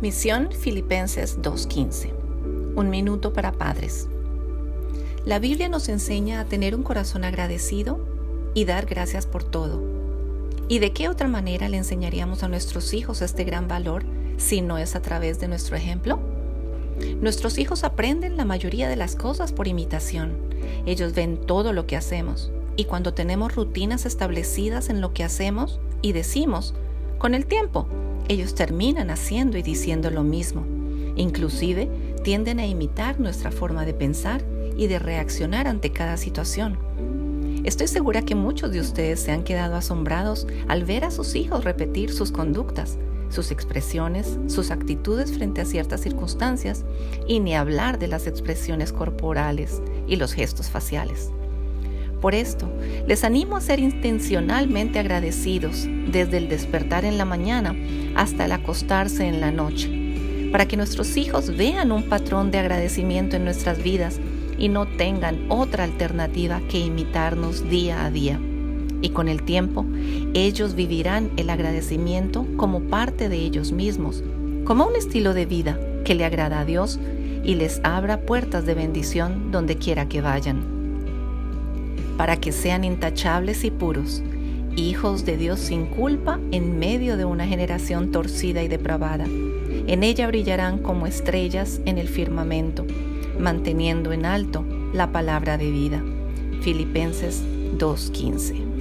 Misión Filipenses 2.15. Un minuto para padres. La Biblia nos enseña a tener un corazón agradecido y dar gracias por todo. ¿Y de qué otra manera le enseñaríamos a nuestros hijos este gran valor si no es a través de nuestro ejemplo? Nuestros hijos aprenden la mayoría de las cosas por imitación. Ellos ven todo lo que hacemos y cuando tenemos rutinas establecidas en lo que hacemos y decimos, con el tiempo ellos terminan haciendo y diciendo lo mismo. Inclusive tienden a imitar nuestra forma de pensar y de reaccionar ante cada situación. Estoy segura que muchos de ustedes se han quedado asombrados al ver a sus hijos repetir sus conductas, sus expresiones, sus actitudes frente a ciertas circunstancias y ni hablar de las expresiones corporales y los gestos faciales. Por esto, les animo a ser intencionalmente agradecidos desde el despertar en la mañana hasta el acostarse en la noche, para que nuestros hijos vean un patrón de agradecimiento en nuestras vidas y no tengan otra alternativa que imitarnos día a día. Y con el tiempo, ellos vivirán el agradecimiento como parte de ellos mismos, como un estilo de vida que le agrada a Dios y les abra puertas de bendición donde quiera que vayan para que sean intachables y puros, hijos de Dios sin culpa en medio de una generación torcida y depravada. En ella brillarán como estrellas en el firmamento, manteniendo en alto la palabra de vida. Filipenses 2.15